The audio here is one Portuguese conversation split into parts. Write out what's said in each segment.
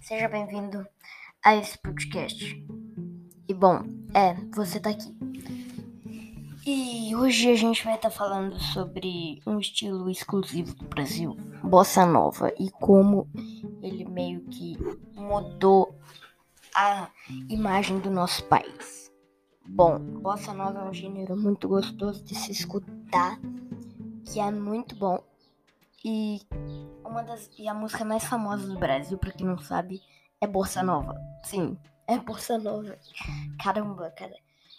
Seja bem-vindo a esse podcast. E bom, é, você tá aqui. E hoje a gente vai estar tá falando sobre um estilo exclusivo do Brasil, bossa nova, e como ele meio que mudou a imagem do nosso país. Bom, bossa nova é um gênero muito gostoso de se escutar, que é muito bom. E uma das e a música mais famosa do Brasil, para quem não sabe, é bossa nova. Sim, é bossa nova. Caramba, cara.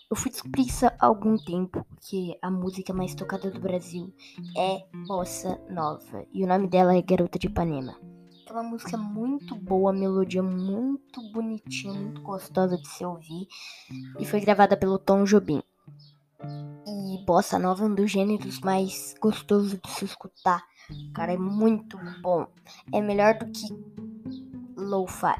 Eu fui descobrir isso há algum tempo que a música mais tocada do Brasil é bossa nova e o nome dela é Garota de Ipanema. É uma música muito boa, melodia muito bonitinha, muito gostosa de se ouvir e foi gravada pelo Tom Jobim. E bossa nova é um dos gêneros mais gostosos de se escutar. Cara, é muito bom. É melhor do que lo-fi.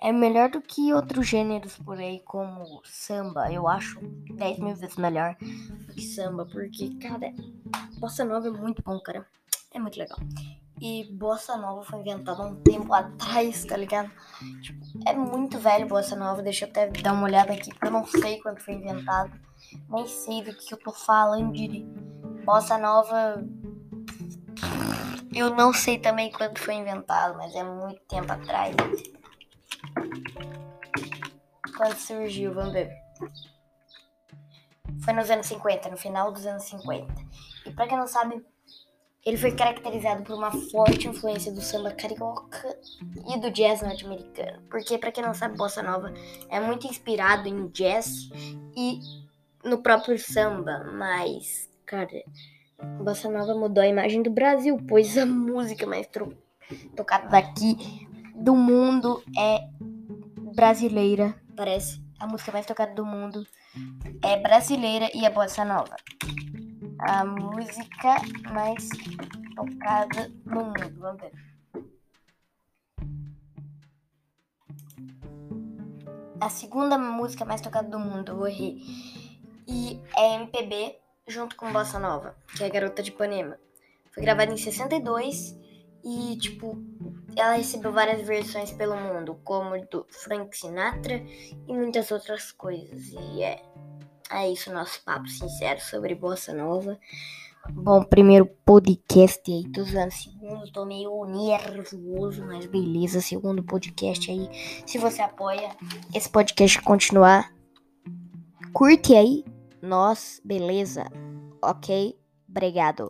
É melhor do que outros gêneros por aí, como samba. Eu acho 10 mil vezes melhor do que samba, porque, cara, bossa nova é muito bom, cara. É muito legal. E bossa nova foi inventada um tempo atrás, tá ligado? Tipo, é muito velho bossa nova. Deixa eu até dar uma olhada aqui, porque eu não sei quando foi inventado. Nem sei do que eu tô falando bossa nova. Eu não sei também quando foi inventado, mas é muito tempo atrás. Quando surgiu, vamos ver. Foi nos anos 50, no final dos anos 50. E pra quem não sabe, ele foi caracterizado por uma forte influência do samba carioca e do jazz norte-americano. Porque, para quem não sabe, bossa nova é muito inspirado em jazz e no próprio samba, mas, cara, bossa nova mudou a imagem do Brasil, pois a música mais tocada daqui do mundo é brasileira, parece. A música mais tocada do mundo é brasileira e é bossa nova a música mais tocada no mundo. Vamos ver. A segunda música mais tocada do mundo, eu vou errei. E é MPB junto com Bossa Nova, que é a Garota de Ipanema. Foi gravada em 62 e, tipo, ela recebeu várias versões pelo mundo, como do Frank Sinatra e muitas outras coisas. E é. É isso, nosso papo sincero sobre Bossa Nova. Bom, primeiro podcast aí, tô usando segundo, tô meio nervoso, mas beleza, segundo podcast aí. Se você apoia esse podcast continuar, curte aí, nós, beleza? Ok? Obrigado.